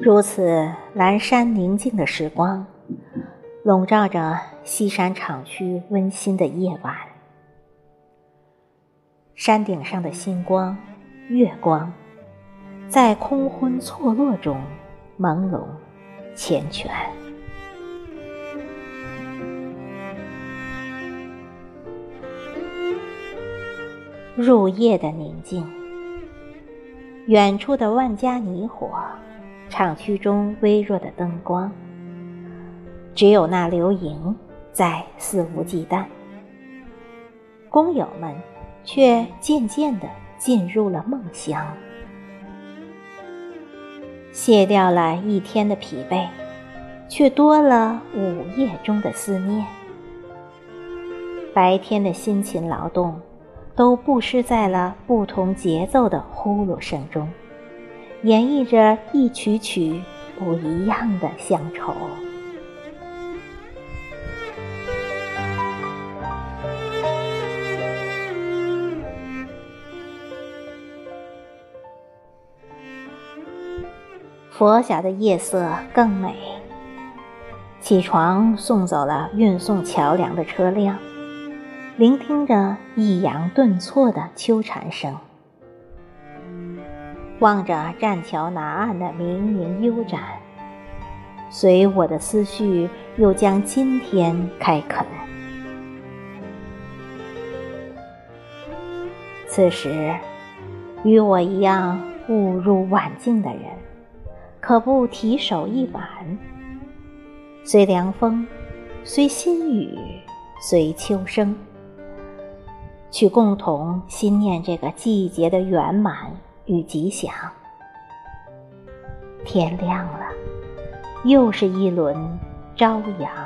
如此阑珊宁静的时光，笼罩着西山厂区温馨的夜晚。山顶上的星光、月光，在空昏错落中朦胧缱绻。入夜的宁静，远处的万家霓火，厂区中微弱的灯光，只有那流萤在肆无忌惮。工友们却渐渐地进入了梦乡，卸掉了一天的疲惫，却多了午夜中的思念。白天的辛勤劳动。都布施在了不同节奏的呼噜声中，演绎着一曲曲不一样的乡愁。佛晓的夜色更美。起床送走了运送桥梁的车辆。聆听着抑扬顿挫的秋蝉声，望着栈桥南岸的明明悠展，随我的思绪又将今天开垦。此时，与我一样误入晚境的人，可不提手一挽，随凉风，随新雨，随秋声。去共同心念这个季节的圆满与吉祥。天亮了，又是一轮朝阳。